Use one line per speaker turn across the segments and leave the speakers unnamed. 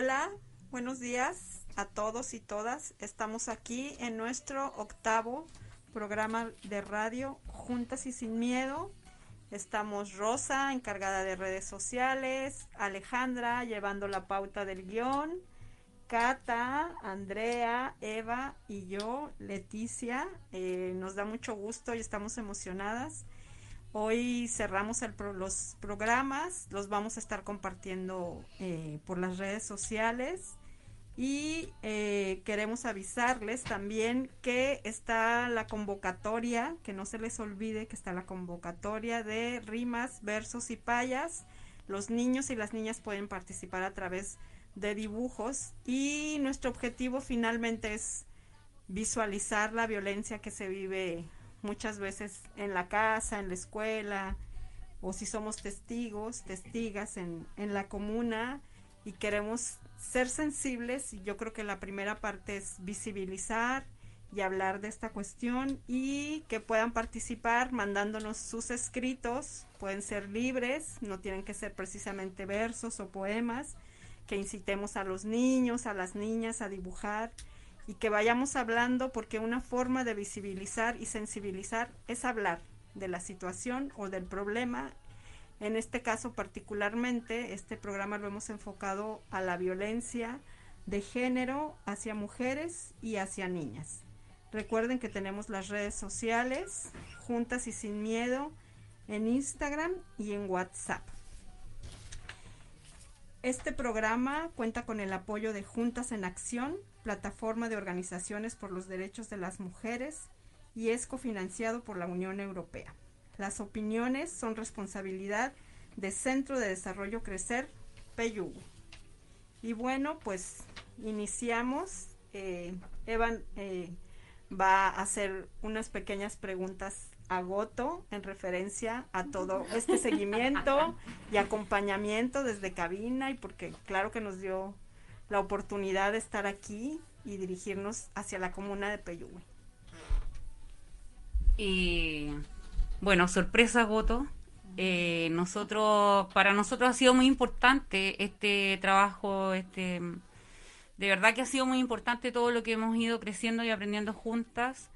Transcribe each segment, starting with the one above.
Hola, buenos días a todos y todas. Estamos aquí en nuestro octavo programa de radio Juntas y Sin Miedo. Estamos Rosa, encargada de redes sociales, Alejandra, llevando la pauta del guion, Cata, Andrea, Eva y yo, Leticia. Eh, nos da mucho gusto y estamos emocionadas. Hoy cerramos los programas, los vamos a estar compartiendo eh, por las redes sociales y eh, queremos avisarles también que está la convocatoria, que no se les olvide que está la convocatoria de rimas, versos y payas. Los niños y las niñas pueden participar a través de dibujos y nuestro objetivo finalmente es visualizar la violencia que se vive muchas veces en la casa, en la escuela, o si somos testigos, testigas en, en la comuna y queremos ser sensibles, y yo creo que la primera parte es visibilizar y hablar de esta cuestión y que puedan participar mandándonos sus escritos, pueden ser libres, no tienen que ser precisamente versos o poemas, que incitemos a los niños, a las niñas a dibujar y que vayamos hablando porque una forma de visibilizar y sensibilizar es hablar de la situación o del problema. En este caso particularmente, este programa lo hemos enfocado a la violencia de género hacia mujeres y hacia niñas. Recuerden que tenemos las redes sociales, Juntas y Sin Miedo, en Instagram y en WhatsApp. Este programa cuenta con el apoyo de Juntas en Acción, plataforma de organizaciones por los derechos de las mujeres, y es cofinanciado por la Unión Europea. Las opiniones son responsabilidad de Centro de Desarrollo Crecer, PEYU. Y bueno, pues iniciamos. Eh, Evan eh, va a hacer unas pequeñas preguntas agoto en referencia a todo este seguimiento y acompañamiento desde cabina y porque claro que nos dio la oportunidad de estar aquí y dirigirnos hacia la comuna de Peyúgue.
Y bueno, sorpresa agoto. Eh, nosotros, para nosotros ha sido muy importante este trabajo, este, de verdad que ha sido muy importante todo lo que hemos ido creciendo y aprendiendo juntas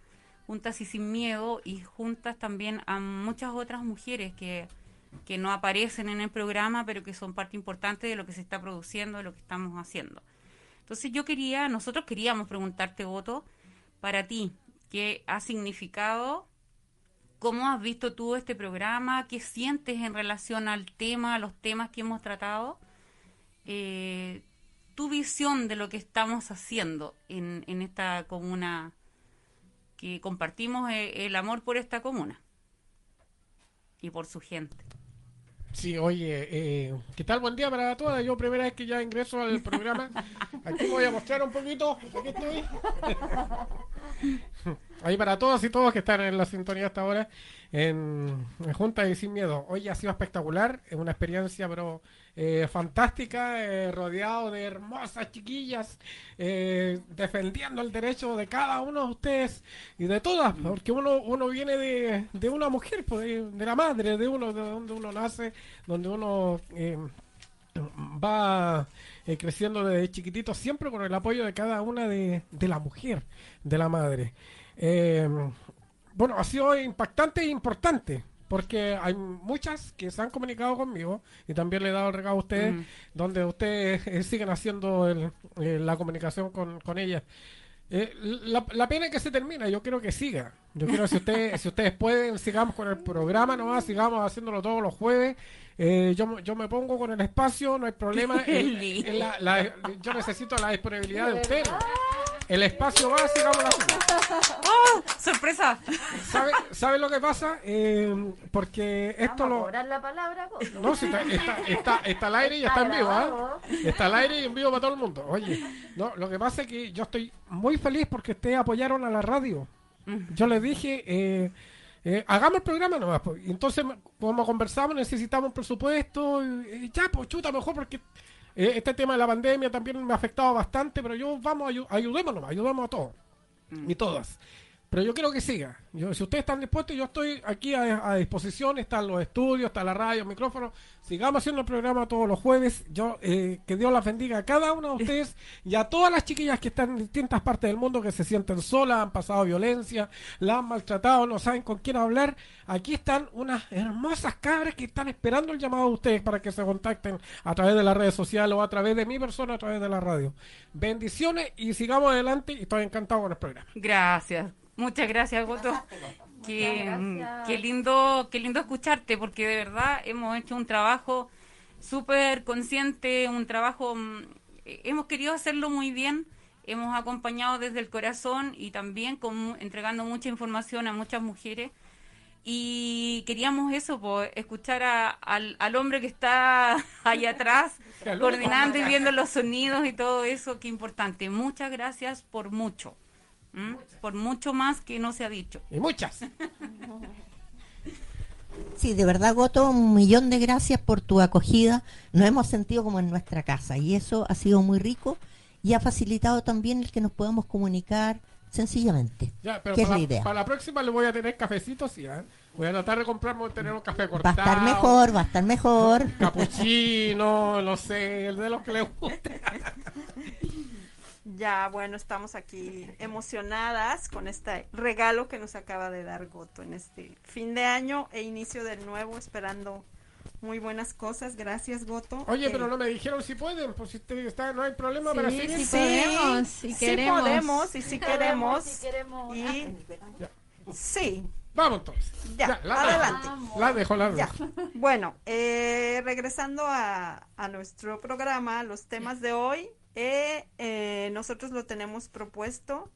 juntas y sin miedo y juntas también a muchas otras mujeres que, que no aparecen en el programa, pero que son parte importante de lo que se está produciendo, de lo que estamos haciendo. Entonces yo quería, nosotros queríamos preguntarte, Voto, para ti, ¿qué ha significado? ¿Cómo has visto tú este programa? ¿Qué sientes en relación al tema, a los temas que hemos tratado? Eh, tu visión de lo que estamos haciendo en, en esta comuna que compartimos eh, el amor por esta comuna y por su gente.
Sí, oye, eh, ¿qué tal? Buen día para todas. Yo primera vez que ya ingreso al programa. Aquí voy a mostrar un poquito. Aquí estoy. Ahí para todos y todos que están en la sintonía hasta ahora en, Junta y Sin Miedo. Hoy ha sido espectacular, es una experiencia pero eh, fantástica, eh, rodeado de hermosas chiquillas, eh, defendiendo el derecho de cada uno de ustedes y de todas, porque uno, uno viene de, de una mujer, pues, de, la madre, de uno, de donde uno nace, donde uno va creciendo desde chiquitito, siempre con el apoyo de cada una de, de la mujer, de la madre. Bueno, ha sido impactante e importante porque hay muchas que se han comunicado conmigo y también le he dado el regalo a ustedes, donde ustedes eh, siguen haciendo el, eh, la comunicación con, con ellas. Eh, la, pena es que se termina, yo quiero que siga. Yo quiero si ustedes, si ustedes pueden, sigamos con el programa nomás, sigamos haciéndolo todos los jueves. yo, yo me pongo con el espacio, no hay problema. yo necesito la disponibilidad de ustedes. El espacio va, sigamos la
¡Oh! ¡Sorpresa!
¿Sabe, ¿Sabe lo que pasa? Eh, porque esto
lo. A la palabra,
no, si está, está, está, al aire y está, en vivo, ¿ah? Está al aire y en vivo para todo el mundo. Oye, no, lo que pasa es que yo estoy muy feliz porque ustedes apoyaron a la radio. Yo les dije, eh, eh, hagamos el programa nomás. Pues. Y entonces, como conversamos, necesitamos un presupuesto. Y, ya, pues chuta, mejor porque eh, este tema de la pandemia también me ha afectado bastante, pero yo vamos, ayudémonos, ayudemos a todos mm. y todas. Pero yo quiero que siga. Yo, si ustedes están dispuestos, yo estoy aquí a, disposición. Están los estudios, está la radio, el micrófono. Sigamos haciendo el programa todos los jueves. Yo eh, Que Dios las bendiga a cada uno de ustedes y a todas las chiquillas que están en distintas partes del mundo, que se sienten solas, han pasado violencia, la han maltratado, no saben con quién hablar. Aquí están unas hermosas cabras que están esperando el llamado de ustedes para que se contacten a través de las redes sociales o a través de mi persona, a través de la radio. Bendiciones y sigamos adelante y estoy encantado con el programa.
Gracias. Muchas gracias, Goto. Qué, qué, lindo, qué lindo escucharte, porque de verdad hemos hecho un trabajo súper consciente, un trabajo, mm, hemos querido hacerlo muy bien, hemos acompañado desde el corazón y también con, entregando mucha información a muchas mujeres. Y queríamos eso, pues, escuchar al, al hombre que está allá atrás, coordinando y viendo los sonidos y todo eso, qué importante. Muchas gracias por mucho. Por mucho más que no se ha dicho.
Y muchas.
Sí, de verdad, Goto, un millón de gracias por tu acogida. Nos hemos sentido como en nuestra casa y eso ha sido muy rico y ha facilitado también el que nos podamos comunicar sencillamente.
Ya, pero para, la, para la próxima le voy a tener cafecitos, sí, ¿eh? Voy a tratar de comprarme tener un café cortado.
Va a estar mejor, va a estar mejor.
Capuchino, no sé, el de los que le guste.
Ya, bueno, estamos aquí emocionadas con este regalo que nos acaba de dar Goto en este fin de año e inicio del nuevo, esperando muy buenas cosas. Gracias, Goto.
Oye, pero no me dijeron si pueden, pues si está, no hay problema para seguir.
Sí, podemos, si queremos. Sí podemos y si queremos. Y... Sí.
Vamos entonces.
Ya, adelante.
La dejo, la dejo.
Bueno, eh, regresando a, a nuestro programa, los temas de hoy eh, eh, nosotros lo tenemos propuesto.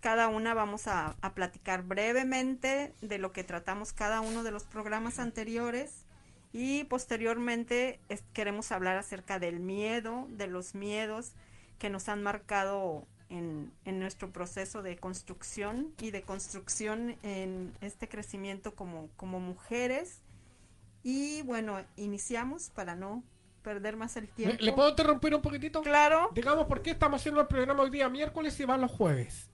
Cada una vamos a, platicar brevemente de lo que tratamos cada uno de los programas anteriores y posteriormente queremos hablar acerca del miedo, de los miedos que nos han marcado en, en, nuestro proceso de construcción y de construcción en este crecimiento como, como mujeres. Y bueno, iniciamos para no perder más el tiempo.
¿Le, puedo interrumpir un poquitito?
Claro.
Digamos, ¿por qué estamos haciendo el programa hoy día miércoles y va los jueves?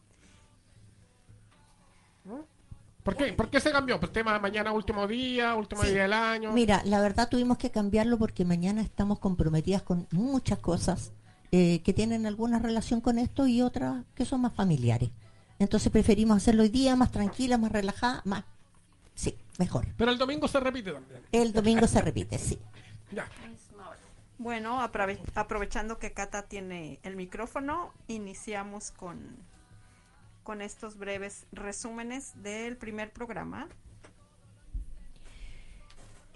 ¿Por qué? ¿Por qué se cambió? ¿Por tema de mañana último día, último día del año?
Mira, la verdad tuvimos que cambiarlo porque mañana estamos comprometidas con muchas cosas eh, que tienen alguna relación con esto y otras que son más familiares. Entonces preferimos hacerlo hoy día, más tranquila, más relajada, más... Sí, mejor.
Pero el domingo se repite también.
El domingo se repite, sí.
Ya.
Bueno, aprovechando que Cata tiene el micrófono, iniciamos con, con estos breves resúmenes del primer programa.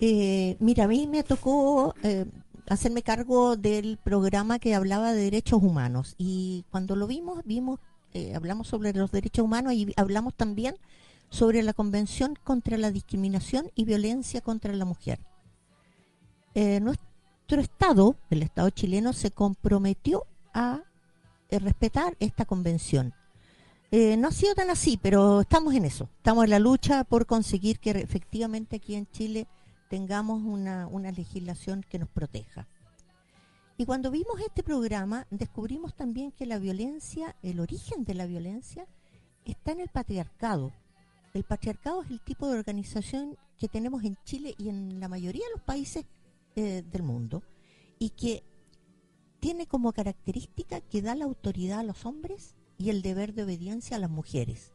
Eh, mira, a mí me tocó eh, hacerme cargo del programa que hablaba de derechos humanos y cuando lo vimos, vimos, eh, hablamos sobre los derechos humanos y hablamos también sobre la Convención contra la Discriminación y Violencia contra la Mujer. nuestro Estado, el Estado chileno, se comprometió a eh, respetar esta convención. Eh, no ha sido tan así, pero estamos en eso. Estamos en la lucha por conseguir que efectivamente aquí en Chile tengamos una legislación que nos proteja. Y cuando vimos este programa, descubrimos también que la violencia, el origen de la violencia, está en el patriarcado. El patriarcado es el tipo de organización que tenemos en Chile y en la mayoría de los países eh, del mundo y que tiene como característica que da la autoridad a los hombres y el deber de obediencia a las mujeres.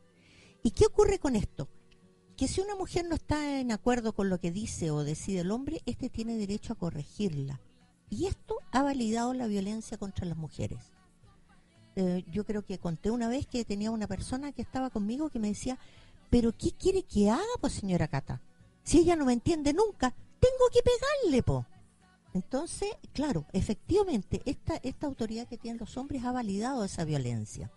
¿Y qué ocurre con esto? Que si una mujer no está en acuerdo con lo que dice o decide el hombre, éste tiene derecho a corregirla. Y esto ha validado la violencia contra las mujeres. Eh, yo creo que conté una vez que tenía una persona que estaba conmigo que me decía, pero ¿qué quiere que haga, pues señora Cata? Si ella no me entiende nunca, tengo que pegarle, po. Entonces, claro, efectivamente, esta, esta autoridad que tienen los hombres ha validado esa violencia.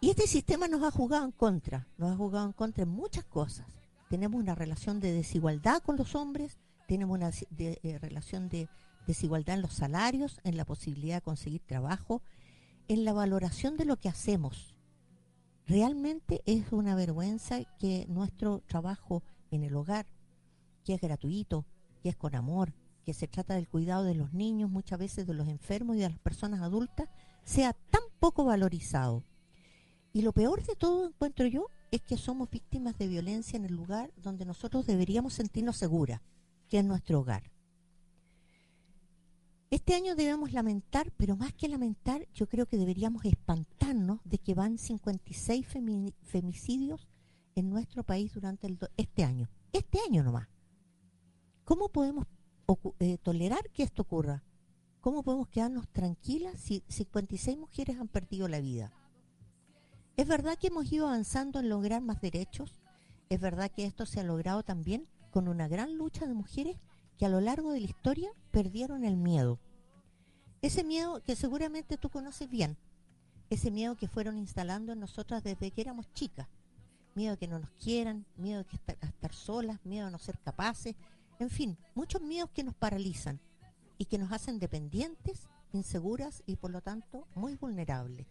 Y este sistema nos ha jugado en contra, nos ha jugado en contra en muchas cosas. Tenemos una relación de desigualdad con los hombres, tenemos una eh, relación de desigualdad en los salarios, en la posibilidad de conseguir trabajo, en la valoración de lo que hacemos. Realmente es una vergüenza que nuestro trabajo en el hogar que es gratuito, que es con amor, que se trata del cuidado de los niños, muchas veces de los enfermos y de las personas adultas, sea tan poco valorizado. Y lo peor de todo, encuentro yo, es que somos víctimas de violencia en el lugar donde nosotros deberíamos sentirnos seguras, que es nuestro hogar. Este año debemos lamentar, pero más que lamentar, yo creo que deberíamos espantarnos de que van 56 femicidios en nuestro país durante este año. Este año nomás. ¿Cómo podemos eh, tolerar que esto ocurra? ¿Cómo podemos quedarnos tranquilas si 56 mujeres han perdido la vida? Es verdad que hemos ido avanzando en lograr más derechos. Es verdad que esto se ha logrado también con una gran lucha de mujeres que a lo largo de la historia perdieron el miedo. Ese miedo que seguramente tú conoces bien, ese miedo que fueron instalando en nosotras desde que éramos chicas. Miedo a que no nos quieran, miedo a, estar, solas, miedo a no ser capaces, en fin, muchos miedos que nos paralizan y que nos hacen dependientes, inseguras y por lo tanto muy vulnerables.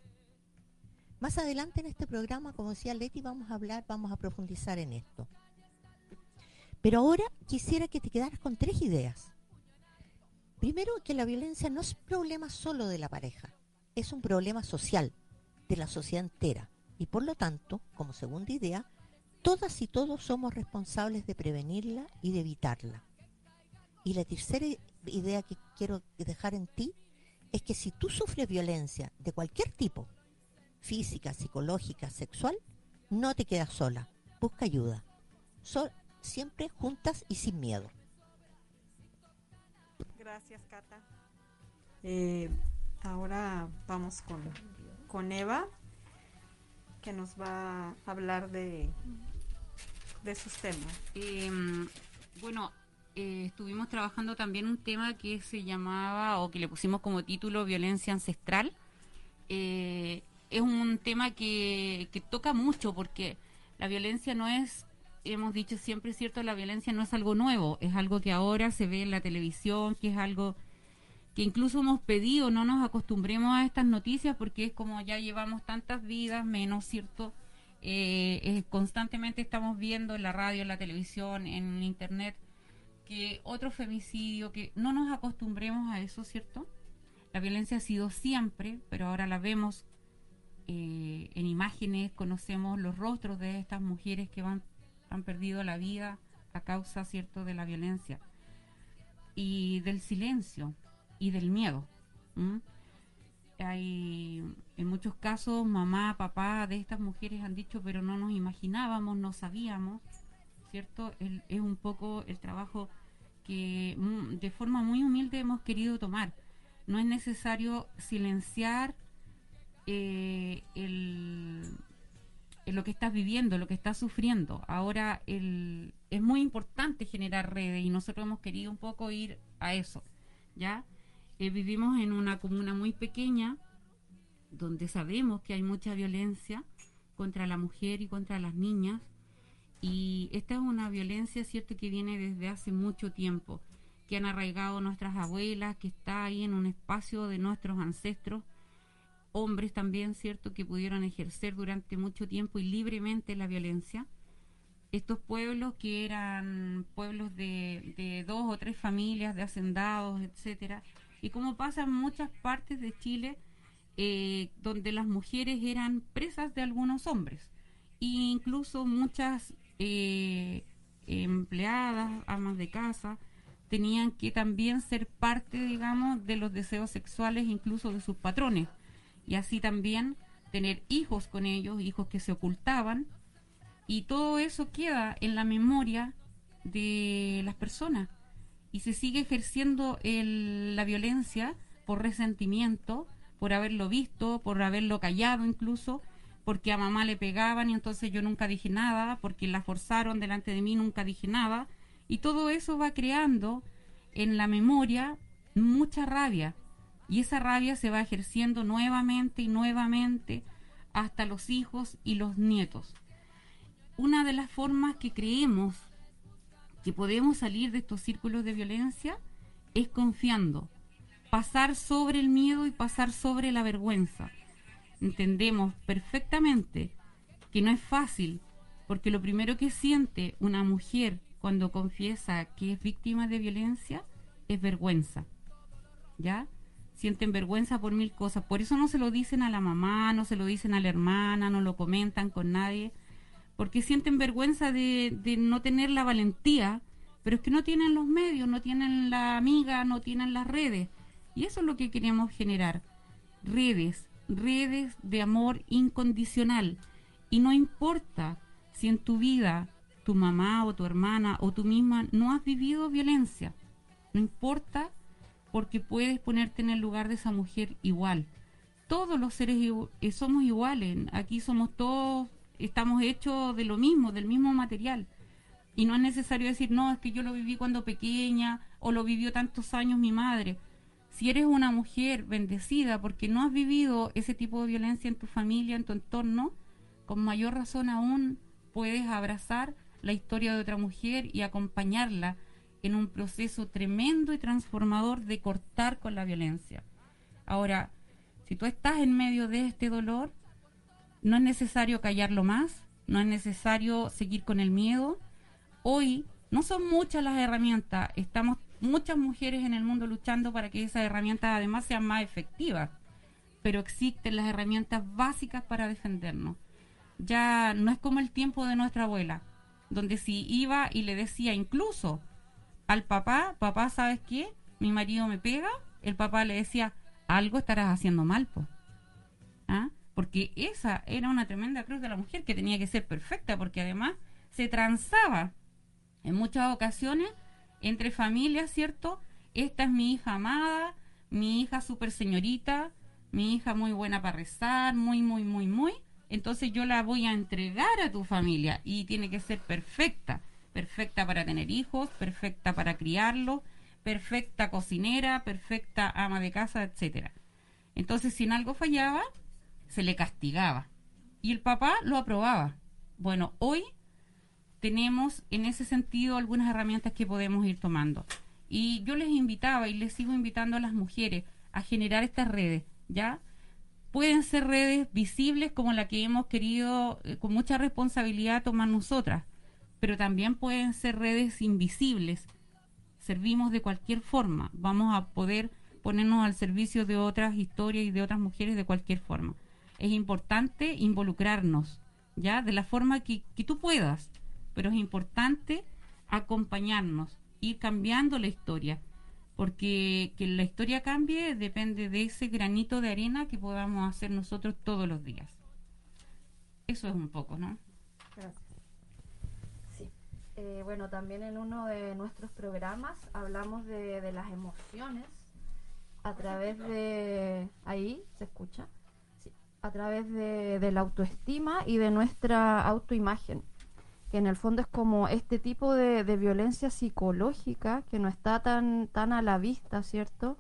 Más adelante en este programa, como decía Leti, vamos a hablar, vamos a profundizar en esto. Pero ahora quisiera que te quedaras con tres ideas. Primero, que la violencia no es problema solo de la pareja, es un problema social, de la sociedad entera. Y por lo tanto, como segunda idea, todas y todos somos responsables de prevenirla y de evitarla. Y la tercera idea que quiero dejar en ti es que si tú sufres violencia de cualquier tipo, física, psicológica, sexual, no te quedas sola, busca ayuda siempre juntas y sin miedo.
Gracias, Cata. Eh, ahora vamos con, con Eva, que nos va a hablar de, de sus temas.
Em, bueno, eh, estuvimos trabajando también un tema que se llamaba, o que le pusimos como título, violencia ancestral. Eh, es un tema que, que toca mucho porque la violencia no es hemos dicho siempre, cierto, la violencia no es algo nuevo, es algo que ahora se ve en la televisión, que es algo que incluso hemos pedido, no nos acostumbremos a estas noticias porque es como ya llevamos tantas vidas, menos, ¿cierto? Eh, constantemente estamos viendo en la radio, en la televisión, en internet, que otro femicidio, que no nos acostumbremos a eso, ¿cierto? La violencia ha sido siempre, pero ahora la vemos eh, en imágenes, conocemos los rostros de estas mujeres que van han perdido la vida a causa, ¿cierto?, de la violencia y del silencio y del miedo. Hay, en muchos casos, mamá, papá de estas mujeres han dicho, pero no nos imaginábamos, no sabíamos, ¿cierto? es un poco el trabajo que mm, de forma muy humilde hemos querido tomar. No es necesario silenciar eh, el, lo que estás viviendo, lo que estás sufriendo. Ahora el, es muy importante generar redes y nosotros hemos querido un poco ir a eso, ¿ya? Eh, vivimos en una comuna muy pequeña donde sabemos que hay mucha violencia contra la mujer y contra las niñas y esta es una violencia, cierto, que viene desde hace mucho tiempo, que han arraigado nuestras abuelas, que está ahí en un espacio de nuestros ancestros hombres también, ¿cierto?, que pudieron ejercer durante mucho tiempo y libremente la violencia. Estos pueblos que eran pueblos de, dos o tres familias, de hacendados, etcétera, y como pasa en muchas partes de Chile, eh, donde las mujeres eran presas de algunos hombres, e incluso muchas eh, empleadas, amas de casa, tenían que también ser parte, digamos, de los deseos sexuales incluso de sus patrones. Y así también tener hijos con ellos, hijos que se ocultaban, y todo eso queda en la memoria de las personas. Y se sigue ejerciendo la violencia por resentimiento, por haberlo visto, por haberlo callado incluso, porque a mamá le pegaban y entonces yo nunca dije nada, porque la forzaron delante de mí, nunca dije nada, y todo eso va creando en la memoria mucha rabia, y esa rabia se va ejerciendo nuevamente y nuevamente hasta los hijos y los nietos. Una de las formas que creemos que podemos salir de estos círculos de violencia es confiando, pasar sobre el miedo y pasar sobre la vergüenza. Entendemos perfectamente que no es fácil, porque lo primero que siente una mujer cuando confiesa que es víctima de violencia es vergüenza. ¿Ya? sienten vergüenza por mil cosas. Por eso no se lo dicen a la mamá, no se lo dicen a la hermana, no lo comentan con nadie, porque sienten vergüenza de, de no tener la valentía, pero es que no tienen los medios, no tienen la amiga, no tienen las redes. Y eso es lo que queremos generar. Redes, redes de amor incondicional. Y no importa si en tu vida tu mamá o tu hermana o tú misma no has vivido violencia. No importa porque puedes ponerte en el lugar de esa mujer igual. Todos los seres eh, somos iguales. Aquí somos todos, estamos hechos de lo mismo, del mismo material. Y no es necesario decir, no, es que yo lo viví cuando pequeña o lo vivió tantos años mi madre. Si eres una mujer bendecida porque no has vivido ese tipo de violencia en tu familia, en tu entorno, con mayor razón aún puedes abrazar la historia de otra mujer y acompañarla en un proceso tremendo y transformador de cortar con la violencia. Ahora, si tú estás en medio de este dolor, no es necesario callarlo más, no es necesario seguir con el miedo. Hoy no son muchas las herramientas, estamos muchas mujeres en el mundo luchando para que esas herramientas además sean más efectivas, pero existen las herramientas básicas para defendernos. Ya no es como el tiempo de nuestra abuela, donde si iba y le decía incluso al papá, papá, ¿sabes qué? Mi marido me pega, el papá le decía, algo estarás haciendo mal, po. ¿Ah? Porque esa era una tremenda cruz de la mujer que tenía que ser perfecta, porque además se transaba en muchas ocasiones entre familias, ¿cierto? Esta es mi hija amada, mi hija super señorita, mi hija muy buena para rezar, muy, muy, muy, muy, entonces yo la voy a entregar a tu familia y tiene que ser perfecta, perfecta para tener hijos, perfecta para criarlos, perfecta cocinera, perfecta ama de casa, etcétera. Entonces, si en algo fallaba, se le castigaba y el papá lo aprobaba. Bueno, hoy tenemos en ese sentido algunas herramientas que podemos ir tomando. Y yo les invitaba y les sigo invitando a las mujeres a generar estas redes, ¿ya? pueden ser redes visibles como la que hemos querido eh, con mucha responsabilidad tomar nosotras, pero también pueden ser redes invisibles. Servimos de cualquier forma, vamos a poder ponernos al servicio de otras historias y de otras mujeres de cualquier forma. Es importante involucrarnos, ¿ya? De la forma que, que tú puedas, pero es importante acompañarnos, ir cambiando la historia porque que la historia cambie depende de ese granito de arena que podamos hacer nosotros todos los días. Eso es un poco, ¿no? Gracias.
Sí. Eh, bueno, también en uno de nuestros programas hablamos de, las emociones a través de... Ahí, ¿se escucha? Sí. A través de, de la autoestima y de nuestra autoimagen que en el fondo es como este tipo de, violencia psicológica que no está tan, tan a la vista, ¿cierto?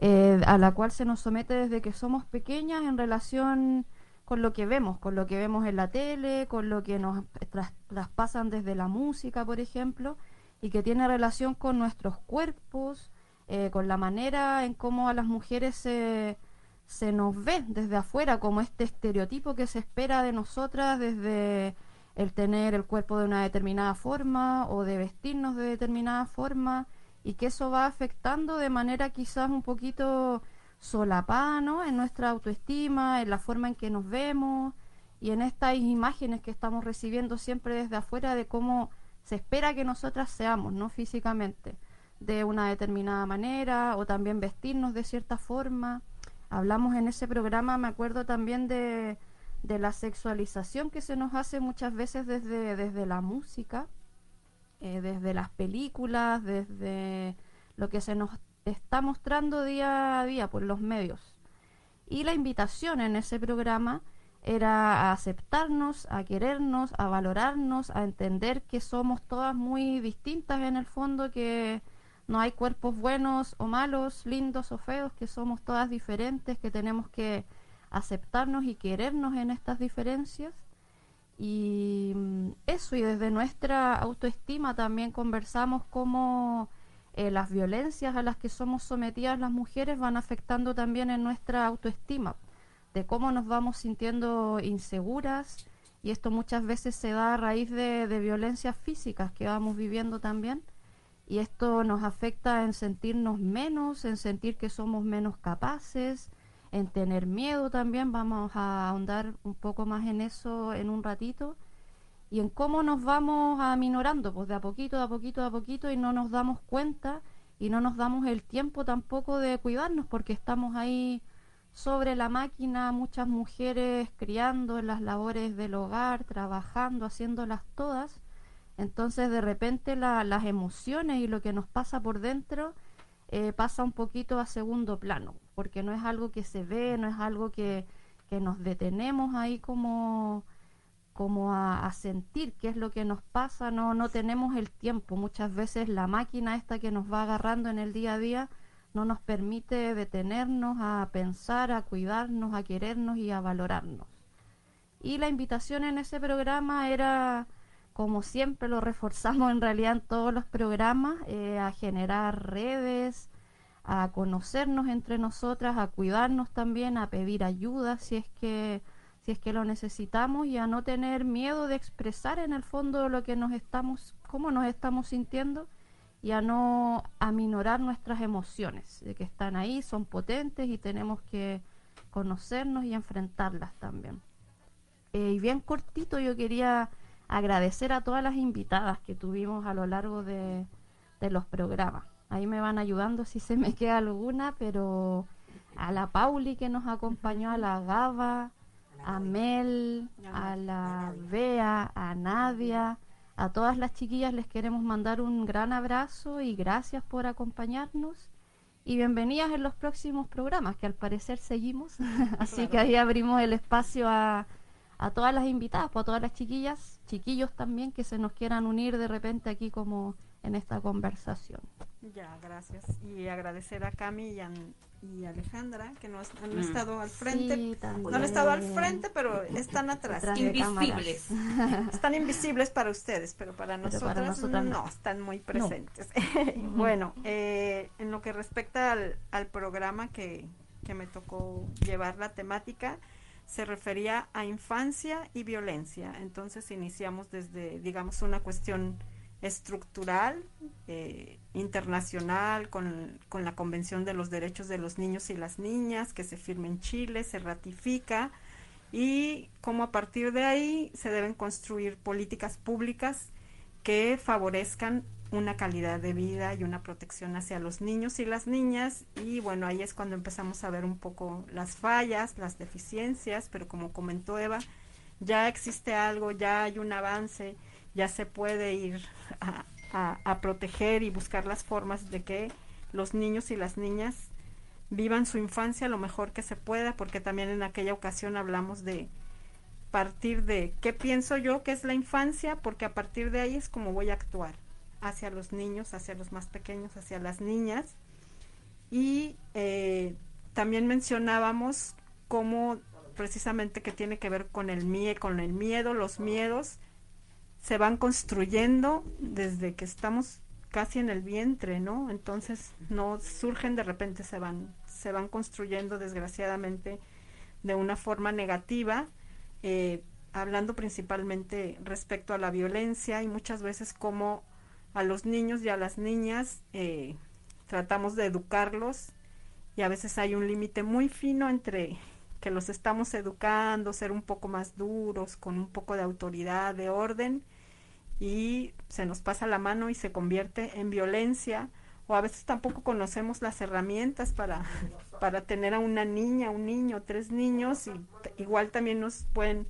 Eh, a la cual se nos somete desde que somos pequeñas en relación con lo que vemos, con lo que vemos en la tele, con lo que nos traspasan desde la música, por ejemplo, y que tiene relación con nuestros cuerpos, eh, con la manera en cómo a las mujeres se, se nos ve desde afuera, como este estereotipo que se espera de nosotras desde el tener el cuerpo de una determinada forma o de vestirnos de determinada forma y que eso va afectando de manera quizás un poquito solapada ¿no? en nuestra autoestima, en la forma en que nos vemos y en estas imágenes que estamos recibiendo siempre desde afuera de cómo se espera que nosotras seamos, ¿no? Físicamente, de una determinada manera o también vestirnos de cierta forma. Hablamos en ese programa, me acuerdo también de, de la sexualización que se nos hace muchas veces desde, desde la música, eh, desde las películas, desde lo que se nos está mostrando día a día por los medios. Y la invitación en ese programa era a aceptarnos, a querernos, a valorarnos, a entender que somos todas muy distintas en el fondo, que no hay cuerpos buenos o malos, lindos o feos, que somos todas diferentes, que tenemos que aceptarnos y querernos en estas diferencias. Y mm, eso, y desde nuestra autoestima también conversamos cómo eh, las violencias a las que somos sometidas las mujeres van afectando también en nuestra autoestima, de cómo nos vamos sintiendo inseguras, y esto muchas veces se da a raíz de, de violencias físicas que vamos viviendo también, y esto nos afecta en sentirnos menos, en sentir que somos menos capaces, en tener miedo también, vamos a ahondar un poco más en eso en un ratito, y en cómo nos vamos aminorando, pues de a poquito, de a poquito, de a poquito, y no nos damos cuenta y no nos damos el tiempo tampoco de cuidarnos porque estamos ahí sobre la máquina, muchas mujeres criando en las labores del hogar, trabajando, haciéndolas todas, entonces de repente las emociones y lo que nos pasa por dentro eh, pasa un poquito a segundo plano, porque no es algo que se ve, no es algo que, nos detenemos ahí como, como a, sentir qué es lo que nos pasa, no, no tenemos el tiempo. Muchas veces la máquina esta que nos va agarrando en el día a día no nos permite detenernos a pensar, a cuidarnos, a querernos y a valorarnos. Y la invitación en ese programa era como siempre lo reforzamos en realidad en todos los programas, eh, a generar redes, a conocernos entre nosotras, a cuidarnos también, a pedir ayuda si es que si es que lo necesitamos y a no tener miedo de expresar en el fondo lo que nos estamos, cómo nos estamos sintiendo y a no aminorar nuestras emociones, de que están ahí, son potentes y tenemos que conocernos y enfrentarlas también. Eh, y bien cortito yo quería agradecer a todas las invitadas que tuvimos a lo largo de, los programas. Ahí me van ayudando si se me queda alguna, pero a la Pauli que nos acompañó, a la Gaba, a Mel, a la Bea, a Nadia, a todas las chiquillas les queremos mandar un gran abrazo y gracias por acompañarnos. Y bienvenidas en los próximos programas, que al parecer seguimos. Así que ahí abrimos el espacio a, a todas las invitadas, pues, a todas las chiquillas, chiquillos también que se nos quieran unir de repente aquí como en esta conversación.
Ya, gracias. Y agradecer a Cami y a, Alejandra que no han, mm. estado al frente. no han estado al frente, pero están atrás.
invisibles.
Están invisibles para ustedes, pero para nosotros no, están muy presentes. bueno, eh, en lo que respecta al, al programa que, que me tocó llevar la temática, se refería a infancia y violencia. Entonces iniciamos desde, digamos, una cuestión estructural, eh, internacional, con, con, la Convención de los Derechos de los Niños y las Niñas, que se firma en Chile, se ratifica, y cómo a partir de ahí se deben construir políticas públicas que favorezcan una calidad de vida y una protección hacia los niños y las niñas. Y bueno, ahí es cuando empezamos a ver un poco las fallas, las deficiencias, pero como comentó Eva, ya existe algo, ya hay un avance, ya se puede ir a, a proteger y buscar las formas de que los niños y las niñas vivan su infancia lo mejor que se pueda, porque también en aquella ocasión hablamos de partir de qué pienso yo que es la infancia, porque a partir de ahí es como voy a actuar hacia los niños, hacia los más pequeños, hacia las niñas. Y eh, también mencionábamos cómo precisamente que tiene que ver con el miedo, con el miedo, los miedos se van construyendo desde que estamos casi en el vientre, ¿no? Entonces no surgen de repente, se van, se van construyendo desgraciadamente de una forma negativa, eh, hablando principalmente respecto a la violencia y muchas veces como a los niños y a las niñas eh, tratamos de educarlos y a veces hay un límite muy fino entre que los estamos educando, ser un poco más duros, con un poco de autoridad, de orden, y se nos pasa la mano y se convierte en violencia, o a veces tampoco conocemos las herramientas para, para tener a una niña, un niño, tres niños, y igual también nos pueden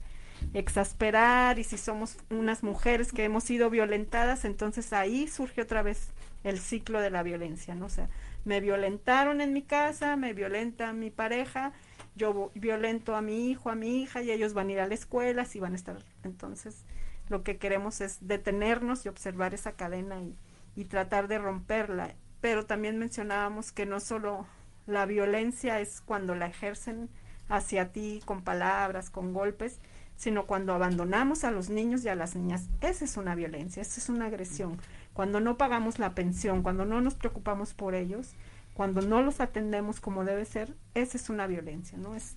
exasperar y si somos unas mujeres que hemos sido violentadas, entonces ahí surge otra vez el ciclo de la violencia, ¿no? O sea, me violentaron en mi casa, me violenta mi pareja, yo violento a mi hijo, a mi hija y ellos van a ir a la escuela y van a estar. Entonces, lo que queremos es detenernos y observar esa cadena y, y tratar de romperla. Pero también mencionábamos que no solo la violencia es cuando la ejercen hacia ti con palabras, con golpes, sino cuando abandonamos a los niños y a las niñas. Esa es una violencia, esa es una agresión. Cuando no pagamos la pensión, cuando no nos preocupamos por ellos, cuando no los atendemos como debe ser, esa es una violencia, ¿no? Es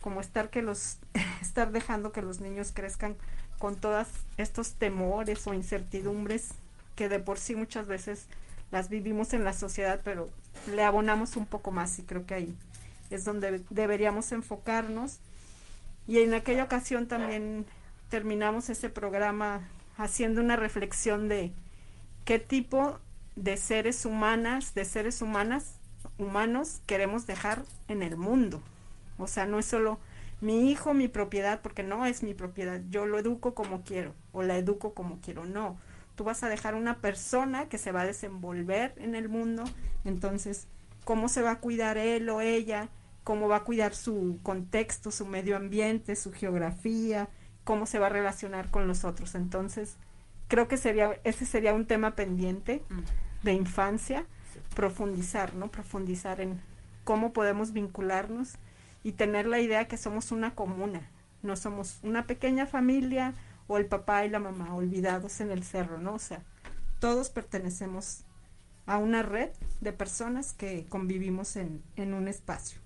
como estar que los estar dejando que los niños crezcan con todos estos temores o incertidumbres que de por sí muchas veces las vivimos en la sociedad, pero le abonamos un poco más y creo que ahí es donde deberíamos enfocarnos. Y en aquella ocasión también terminamos ese programa haciendo una reflexión de qué tipo de seres humanas, de seres humanas, humanos queremos dejar en el mundo. O sea, no es solo mi hijo, mi propiedad, porque no es mi propiedad. Yo lo educo como quiero o la educo como quiero. No, tú vas a dejar una persona que se va a desenvolver en el mundo. Entonces, ¿cómo se va a cuidar él o ella? ¿Cómo va a cuidar su contexto, su medio ambiente, su geografía? ¿Cómo se va a relacionar con los otros? Entonces, creo que sería ese sería un tema pendiente mm. de infancia, profundizar, ¿no? Profundizar en cómo podemos vincularnos y tener la idea que somos una comuna, no somos una pequeña familia o el papá y la mamá olvidados en el cerro, ¿no? O sea, todos pertenecemos a una red de personas que convivimos en, en un espacio.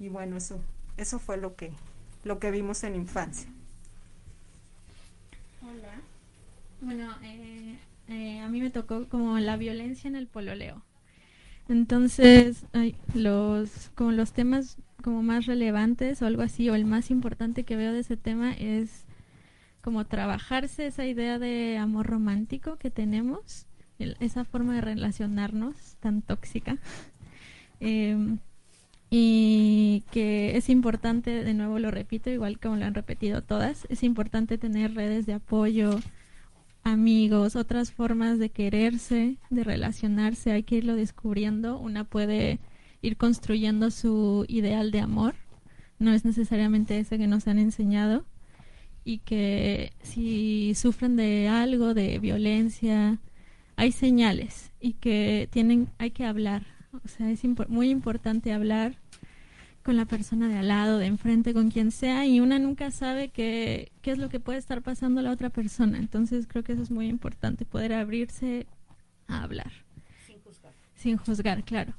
Y bueno, eso, eso fue lo que, lo que vimos en infancia.
Hola. Bueno, eh, eh, a mí me tocó como la violencia en el pololeo. Entonces, los, como los temas como más relevantes o algo así, o el más importante que veo de ese tema es como trabajarse esa idea de amor romántico que tenemos, esa forma de relacionarnos tan tóxica. Em, y que es importante, de nuevo lo repito, igual como lo han repetido todas, es importante tener redes de apoyo, amigos, otras formas de quererse, de relacionarse, hay que irlo descubriendo. Una puede ir construyendo su ideal de amor, no es necesariamente ese que nos han enseñado y que si sufren de algo, de violencia, hay señales y que tienen, hay que hablar. O sea, es muy importante hablar con la persona de al lado, de enfrente, con quien sea, y una nunca sabe qué, qué es lo que puede estar pasando a la otra persona. Entonces creo que eso es muy importante, poder abrirse a hablar. Sin juzgar. Sin juzgar, claro.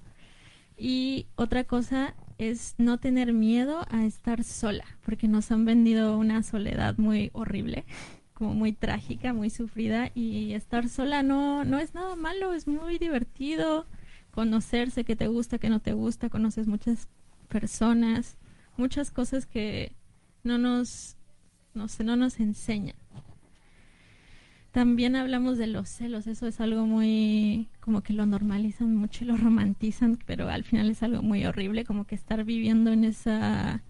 Y otra cosa es no tener miedo a estar sola, porque nos han vendido una soledad muy horrible, como muy trágica, muy sufrida, y estar sola no, no es nada malo, es muy divertido conocerse, qué te gusta, qué no te gusta, conoces muchas personas, muchas cosas que no nos, no sé, no nos enseñan. También hablamos de los celos, eso es algo muy, como que lo normalizan mucho y lo romantizan, pero al final es algo muy horrible, como que estar viviendo en esa,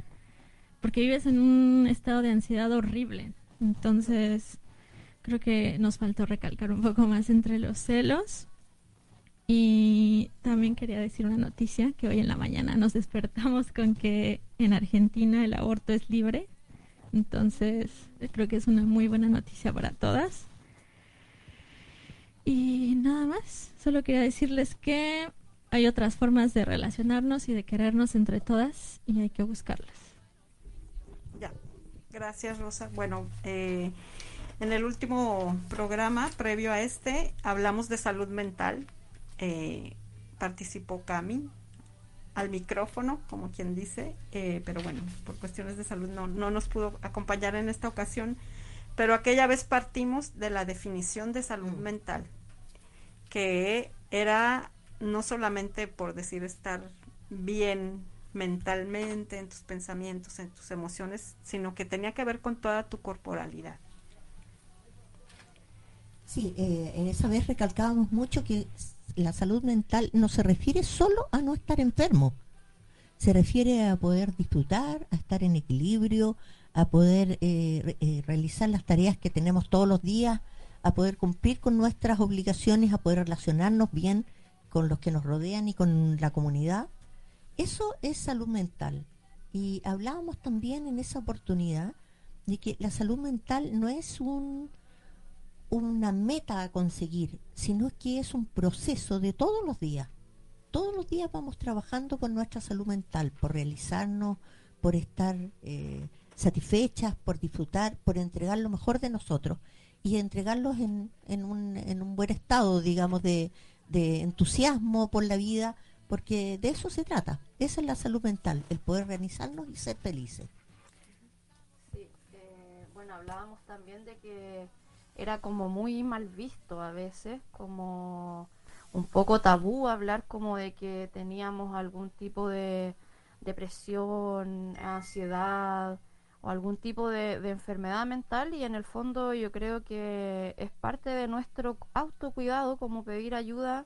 porque vives en un estado de ansiedad horrible. Entonces, creo que nos faltó recalcar un poco más entre los celos y también quería decir una noticia, que hoy en la mañana nos despertamos con que en Argentina el aborto es libre. Entonces, creo que es una muy buena noticia para todas. Y nada más, solo quería decirles que hay otras formas de relacionarnos y de querernos entre todas y hay que buscarlas.
Ya, gracias Rosa. Bueno, eh, en el último programa, previo a este, hablamos de salud mental, eh, participó Cami al micrófono, como quien dice, eh, pero bueno, por cuestiones de salud no, no nos pudo acompañar en esta ocasión, pero aquella vez partimos de la definición de salud mm. mental, que era no solamente por decir estar bien mentalmente, en tus pensamientos, en tus emociones, sino que tenía que ver con toda tu corporalidad.
Sí, eh, en esa vez recalcábamos mucho que la salud mental no se refiere solo a no estar enfermo, se refiere a poder disfrutar, a estar en equilibrio, a poder eh, eh, realizar las tareas que tenemos todos los días, a poder cumplir con nuestras obligaciones, a poder relacionarnos bien con los que nos rodean y con la comunidad. Eso es salud mental. Y hablábamos también en esa oportunidad de que la salud mental no es un una meta a conseguir, sino que es un proceso de todos los días. Todos los días vamos trabajando con nuestra salud mental, por realizarnos, por estar eh, satisfechas, por disfrutar, por entregar lo mejor de nosotros y entregarlos en, en, un, en un buen estado, digamos, de, entusiasmo por la vida, porque de eso se trata. Esa es la salud mental, el poder realizarnos y ser felices.
Sí, eh, bueno, hablábamos también de que era como muy mal visto a veces, como un poco tabú hablar como de que teníamos algún tipo de depresión, ansiedad o algún tipo de, enfermedad mental y en el fondo yo creo que es parte de nuestro autocuidado como pedir ayuda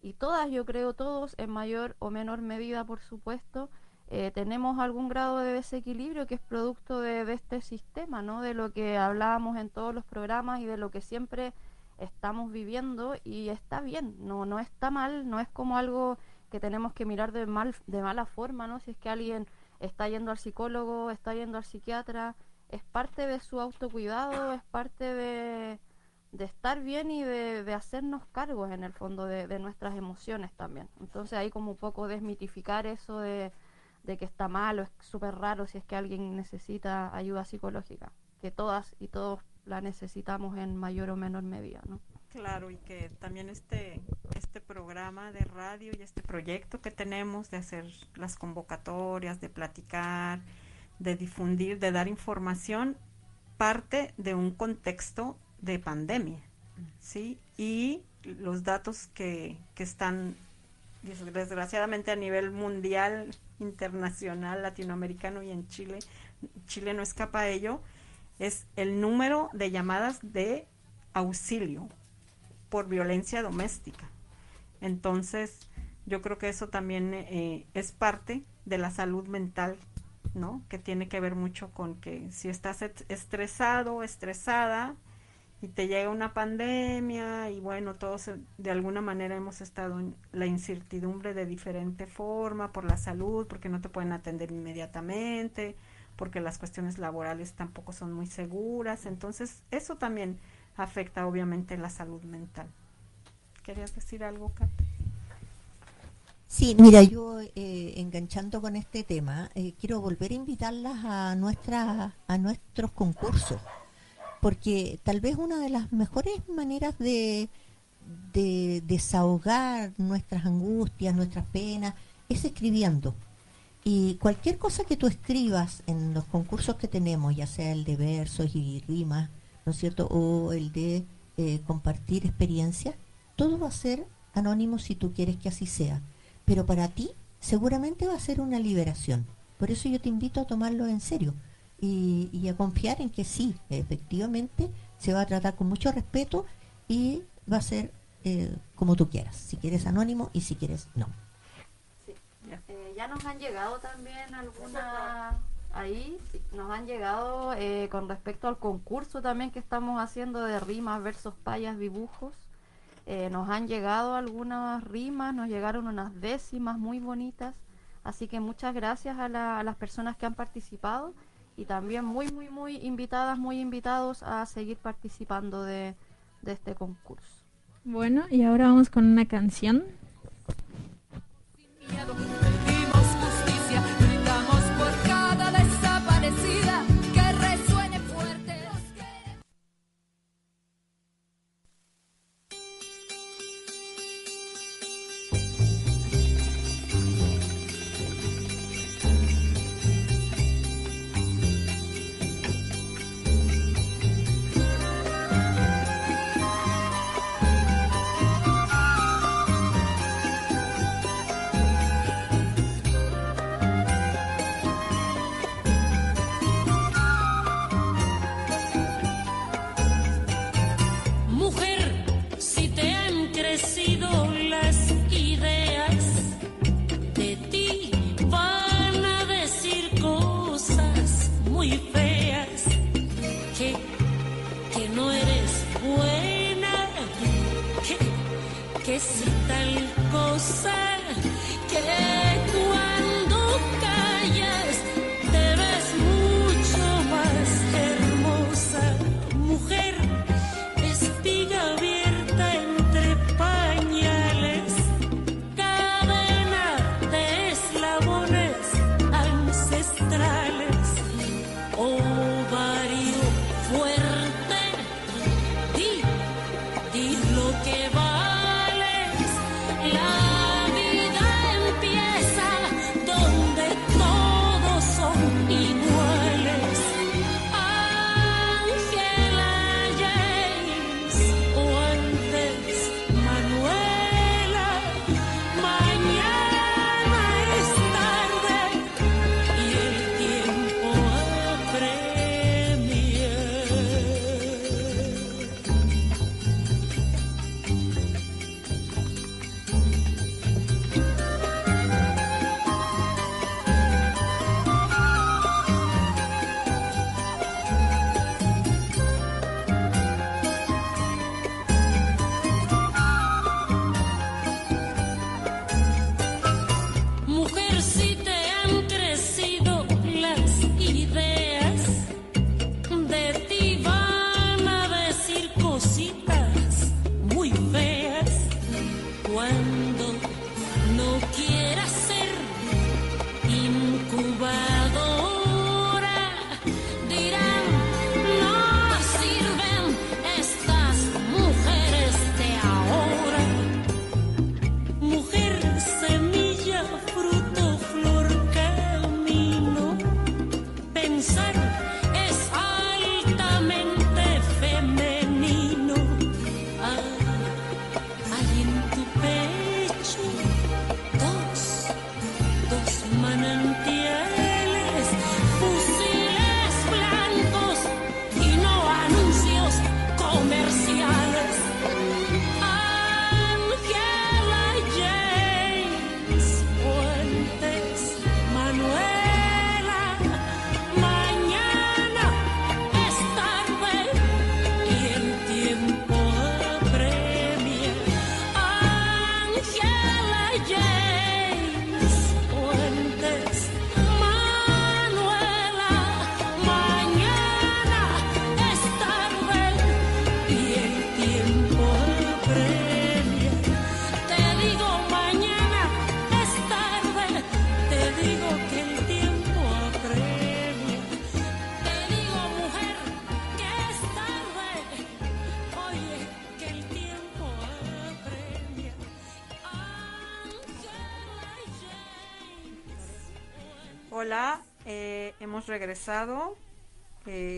y todas, yo creo todos, en mayor o menor medida, por supuesto, eh, tenemos algún grado de desequilibrio que es producto de, este sistema, ¿no? De lo que hablábamos en todos los programas y de lo que siempre estamos viviendo y está bien, no, no está mal, no es como algo que tenemos que mirar de, mal, de mala forma, ¿no? Si es que alguien está yendo al psicólogo, está yendo al psiquiatra, es parte de su autocuidado, es parte de, de estar bien y de, de, hacernos cargos en el fondo de, de, nuestras emociones también. Entonces ahí como un poco desmitificar eso de, de que está mal o es súper raro si es que alguien necesita ayuda psicológica, que todas y todos la necesitamos en mayor o menor medida, ¿no?
Claro, y que también este, este programa de radio y este proyecto que tenemos de hacer las convocatorias, de platicar, de difundir, de dar información, parte de un contexto de pandemia, ¿sí? Y los datos que, que están desgraciadamente a nivel mundial, internacional, latinoamericano y en Chile, Chile no escapa a ello, es el número de llamadas de auxilio por violencia doméstica. Entonces, yo creo que eso también eh, es parte de la salud mental, ¿no? Que tiene que ver mucho con que si estás estresado, estresada, y te llega una pandemia, y bueno, todos eh, de alguna manera hemos estado en la incertidumbre de diferente forma por la salud, porque no te pueden atender inmediatamente, porque las cuestiones laborales tampoco son muy seguras. Entonces, eso también afecta obviamente la salud mental. ¿Querías decir algo, Kat?
Sí, mira, yo eh, enganchando con este tema, eh, quiero volver a invitarlas a, nuestra, a nuestros concursos, porque tal vez una de las mejores maneras de, de desahogar nuestras angustias, nuestras penas, es escribiendo. Y cualquier cosa que tú escribas en los concursos que tenemos, ya sea el de versos y rimas, ¿no es cierto? O el de eh, compartir experiencias, todo va a ser anónimo si tú quieres que así sea. Pero para ti seguramente va a ser una liberación. Por eso yo te invito a tomarlo en serio y, a confiar en que sí, efectivamente, se va a tratar con mucho respeto y va a ser eh, como tú quieras, si quieres anónimo y si quieres no.
Eh, ya nos han llegado también algunas ahí nos han llegado eh, con respecto al concurso también que estamos haciendo de rimas versus payas dibujos. Eh, nos han llegado algunas rimas, nos llegaron unas décimas muy bonitas. Así que muchas gracias a, las personas que han participado y también muy, muy, muy invitadas, muy invitados a seguir participando de, de este concurso.
Bueno, y ahora vamos con una canción.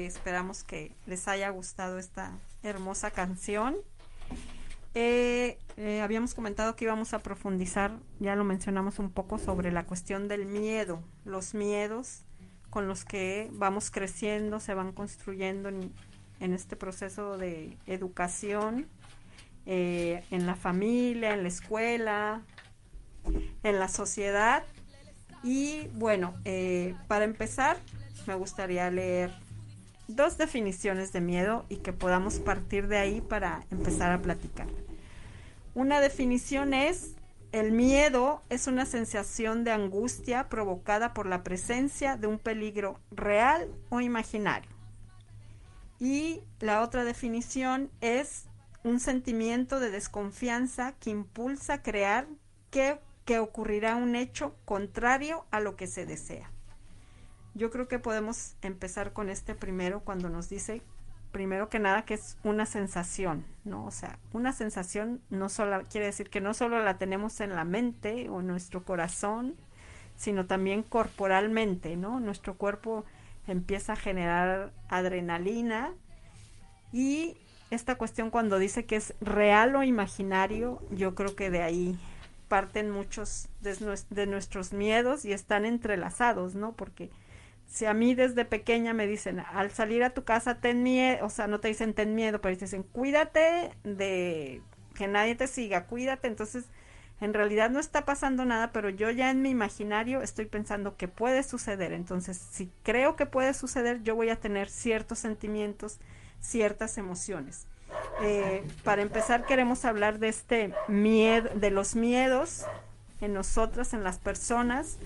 Esperamos que les haya gustado esta hermosa canción. Eh, eh, habíamos comentado que íbamos a profundizar, ya lo mencionamos un poco, sobre la cuestión del miedo, los miedos con los que vamos creciendo, se van construyendo en, en este proceso de educación, eh, en la familia, en la escuela, en la sociedad. Y bueno, para empezar, me gustaría leer dos definiciones de miedo y que podamos partir de ahí para empezar a platicar. Una definición es, el miedo es una sensación de angustia provocada por la presencia de un peligro real o imaginario. Y la otra definición es un sentimiento de desconfianza que impulsa a crear que, que ocurrirá un hecho contrario a lo que se desea. Yo creo que podemos empezar con este primero cuando nos dice, primero que nada, que es una sensación, ¿no? O sea, una sensación no solo quiere decir que no solo la tenemos en la mente o nuestro corazón, sino también corporalmente, ¿no? Nuestro cuerpo empieza a generar adrenalina y esta cuestión cuando dice que es real o imaginario, yo creo que de ahí parten muchos de, de nuestros miedos y están entrelazados, ¿no? Porque si a mí desde pequeña me dicen, al salir a tu casa ten miedo, o sea, no te dicen ten miedo, pero dicen, cuídate de que nadie te siga, cuídate, entonces en realidad no está pasando nada, pero yo ya en mi imaginario estoy pensando que puede suceder, entonces si creo que puede suceder, yo voy a tener ciertos sentimientos, ciertas emociones. Eh, para empezar queremos hablar de este miedo, de los miedos en nosotras, en las personas,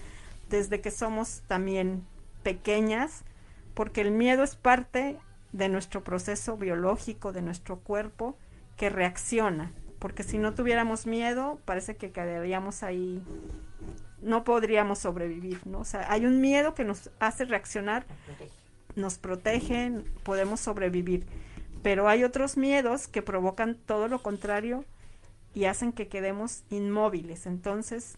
desde que somos también pequeñas, porque el miedo es parte de nuestro proceso biológico, de nuestro cuerpo, que reacciona, porque si no tuviéramos miedo, parece que quedaríamos ahí, no podríamos sobrevivir, ¿no? O sea, hay un miedo que nos hace reaccionar, nos protege, podemos sobrevivir, pero hay otros miedos que provocan todo lo contrario y hacen que quedemos inmóviles, entonces,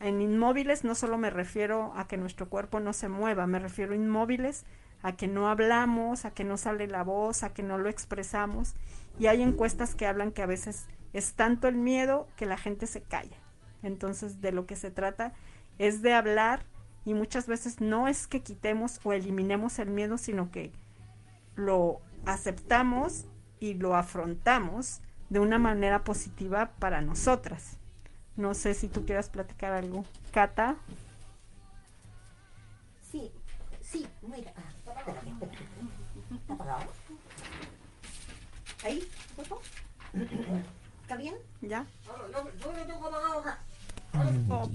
en inmóviles no solo me refiero a que nuestro cuerpo no se mueva, me refiero a inmóviles a que no hablamos, a que no sale la voz, a que no lo expresamos. Y hay encuestas que hablan que a veces es tanto el miedo que la gente se calla. Entonces de lo que se trata es de hablar y muchas veces no es que quitemos o eliminemos el miedo, sino que lo aceptamos y lo afrontamos de una manera positiva para nosotras. No sé si tú quieras platicar algo. Cata.
Sí, sí, mira. ah. ¿Ahí? ¿Está bien?
¿Ya?
Yo lo tengo apagado acá.
Oh.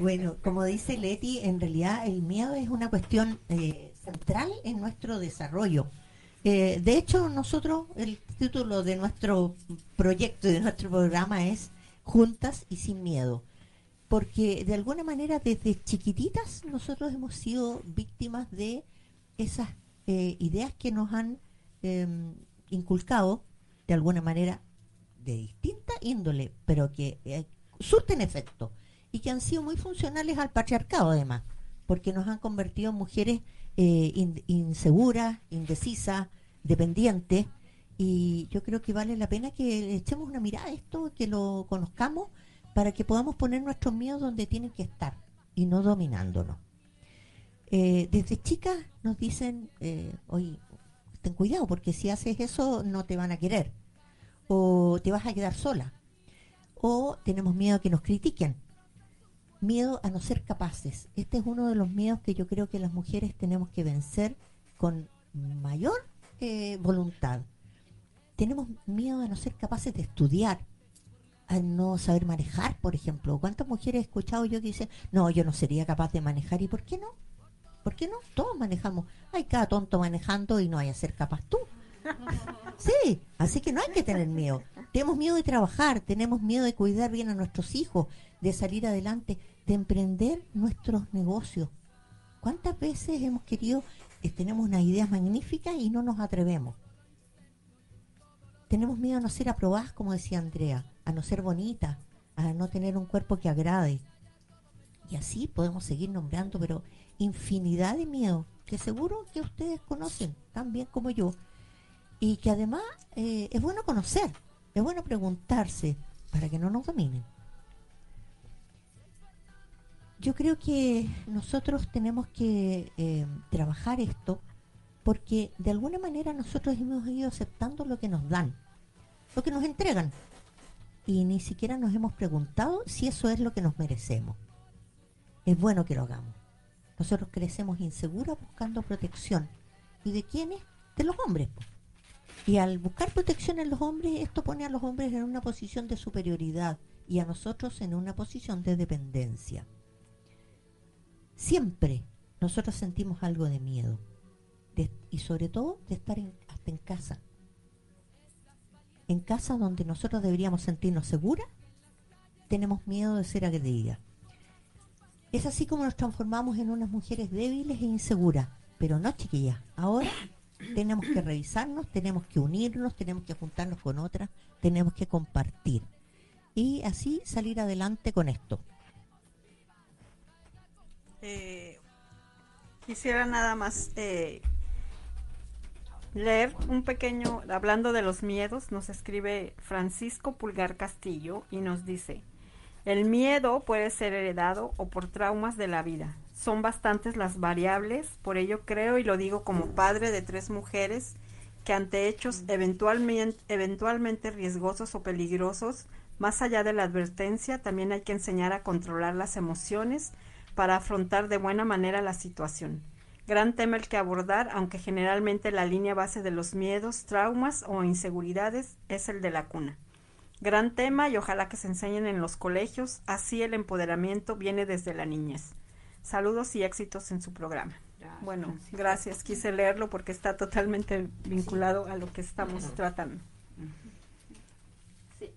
Bueno, como dice Leti, en realidad el miedo es una cuestión eh, central en nuestro desarrollo. Eh, de hecho, nosotros, el título de nuestro proyecto, de nuestro programa es Juntas y sin miedo. Porque de alguna manera desde chiquititas nosotros hemos sido víctimas de esas eh, ideas que nos han eh, inculcado de alguna manera de distinta índole, pero que eh, surten efecto y que han sido muy funcionales al patriarcado además, porque nos han convertido en mujeres eh, in- inseguras, indecisas, dependientes, y yo creo que vale la pena que echemos una mirada a esto, que lo conozcamos, para que podamos poner nuestros miedos donde tienen que estar y no dominándonos. Eh, desde chicas nos dicen, eh, oye, ten cuidado, porque si haces eso no te van a querer, o te vas a quedar sola, o tenemos miedo a que nos critiquen, miedo a no ser capaces. Este es uno de los miedos que yo creo que las mujeres tenemos que vencer con mayor eh, voluntad. Tenemos miedo a no ser capaces de estudiar, a no saber manejar, por ejemplo. ¿Cuántas mujeres he escuchado yo que dicen, no, yo no sería capaz de manejar? ¿Y por qué no? ¿Por qué no? Todos manejamos. Hay cada tonto manejando y no hay a ser capaz tú. Sí, así que no hay que tener miedo. Tenemos miedo de trabajar, tenemos miedo de cuidar bien a nuestros hijos, de salir adelante, de emprender nuestros negocios. ¿Cuántas veces hemos querido, eh, tenemos unas ideas magníficas y no nos atrevemos? Tenemos miedo a no ser aprobadas, como decía Andrea, a no ser bonitas, a no tener un cuerpo que agrade. Y así podemos seguir nombrando, pero infinidad de miedos que seguro que ustedes conocen tan bien como yo. Y que además eh, es bueno conocer, es bueno preguntarse para que no nos dominen. Yo creo que nosotros tenemos que eh, trabajar esto porque de alguna manera nosotros hemos ido aceptando lo que nos dan, lo que nos entregan. Y ni siquiera nos hemos preguntado si eso es lo que nos merecemos. Es bueno que lo hagamos. Nosotros crecemos inseguras buscando protección. ¿Y de quiénes? De los hombres. Y al buscar protección en los hombres, esto pone a los hombres en una posición de superioridad y a nosotros en una posición de dependencia. Siempre nosotros sentimos algo de miedo y sobre todo de estar hasta en casa. En casa donde nosotros deberíamos sentirnos seguras, tenemos miedo de ser agredidas. Es así como nos transformamos en unas mujeres débiles e inseguras. Pero no, chiquillas. Ahora tenemos que revisarnos, tenemos que unirnos, tenemos que juntarnos con otras, tenemos que compartir. Y así salir adelante con esto.
Eh, quisiera nada más eh, leer un pequeño, hablando de los miedos, nos escribe Francisco Pulgar Castillo y nos dice, el miedo puede ser heredado o por traumas de la vida. Son bastantes las variables, por ello creo y lo digo como padre de tres mujeres que ante hechos eventualmente, eventualmente riesgosos o peligrosos, más allá de la advertencia, también hay que enseñar a controlar las emociones para afrontar de buena manera la situación. Gran tema el que abordar, aunque generalmente la línea base de los miedos, traumas o inseguridades es el de la cuna. Gran tema y ojalá que se enseñen en los colegios, así el empoderamiento viene desde la niñez. Saludos y éxitos en su programa. bueno, gracias. Quise leerlo porque está totalmente vinculado a lo que estamos tratando.
Sí.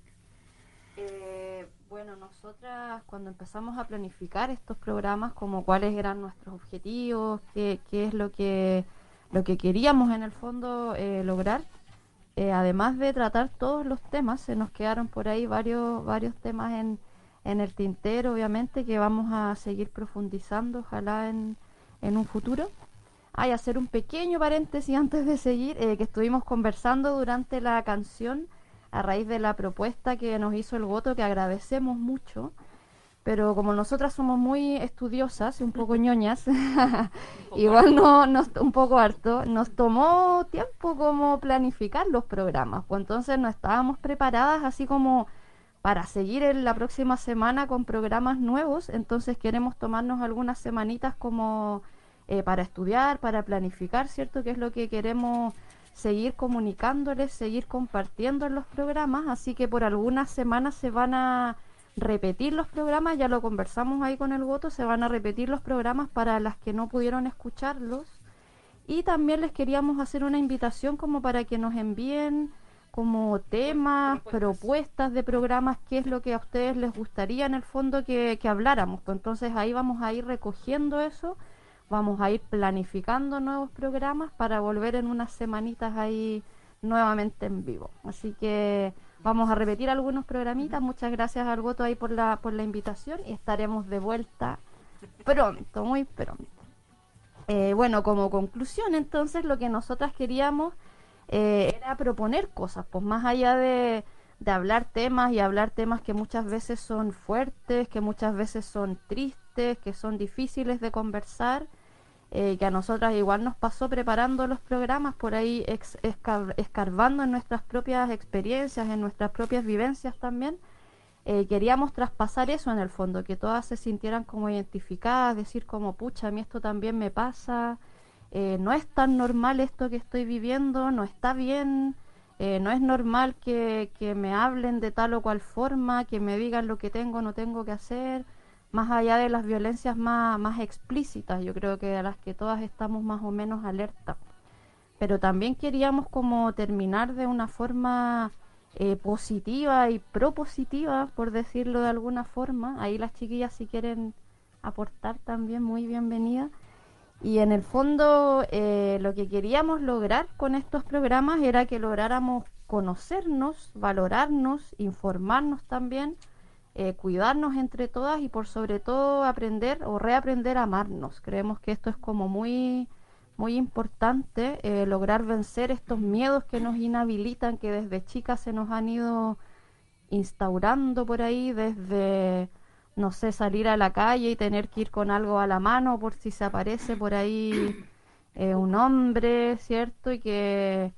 Eh, bueno, nosotras cuando empezamos a planificar estos programas, como cuáles eran nuestros objetivos, qué, qué es lo que, lo que queríamos en el fondo eh, lograr, eh, además de tratar todos los temas, se nos quedaron por ahí varios, varios temas en, en el tintero, obviamente, que vamos a seguir profundizando, ojalá en, en un futuro. Hay hacer un pequeño paréntesis antes de seguir, eh, que estuvimos conversando durante la canción a raíz de la propuesta que nos hizo el voto, que agradecemos mucho pero como nosotras somos muy estudiosas y un poco ñoñas, igual no, nos, un poco harto, nos tomó tiempo como planificar los programas, pues entonces no estábamos preparadas así como para seguir en la próxima semana con programas nuevos, entonces queremos tomarnos algunas semanitas como eh, para estudiar, para planificar, ¿cierto? Que es lo que queremos seguir comunicándoles, seguir compartiendo en los programas, así que por algunas semanas se van a repetir los programas, ya lo conversamos ahí con el voto, se van a repetir los programas para las que no pudieron escucharlos. Y también les queríamos hacer una invitación como para que nos envíen como temas, propuestas. de programas, qué es lo que a ustedes les gustaría en el fondo que, que habláramos. Pues entonces ahí vamos a ir recogiendo eso, vamos a ir planificando nuevos programas para volver en unas semanitas ahí nuevamente en vivo. Así que Vamos a repetir algunos programitas. Muchas gracias al voto ahí por la, por la invitación y estaremos de vuelta pronto, muy pronto. Eh, bueno, como conclusión, entonces lo que nosotras queríamos eh, era proponer cosas, pues más allá de, de hablar temas y hablar temas que muchas veces son fuertes, que muchas veces son tristes, que son difíciles de conversar. Eh, que a nosotras igual nos pasó preparando los programas, por ahí escarbando en nuestras propias experiencias, en nuestras propias vivencias también. Eh, queríamos traspasar eso en el fondo, que todas se sintieran como identificadas, decir como, pucha, a mí esto también me pasa, eh, no es tan normal esto que estoy viviendo, no está bien, no es normal que, que me hablen de tal o cual forma, que me digan lo que tengo o no tengo que hacer más allá de las violencias más, más explícitas, yo creo que a las que todas estamos más o menos alerta. Pero también queríamos como terminar de una forma eh, positiva y propositiva, por decirlo de alguna forma. Ahí las chiquillas si quieren aportar también, muy bienvenida. Y en el fondo eh, lo que queríamos lograr con estos programas era que lográramos conocernos, valorarnos, informarnos también eh, cuidarnos entre todas y por sobre todo aprender o reaprender a amarnos. Creemos que esto es como muy, muy importante, eh, lograr vencer estos miedos que nos inhabilitan, que desde chicas se nos han ido instaurando por ahí, desde, no sé, salir a la calle y tener que ir con algo a la mano por si se aparece por ahí eh, un hombre, ¿cierto? Y que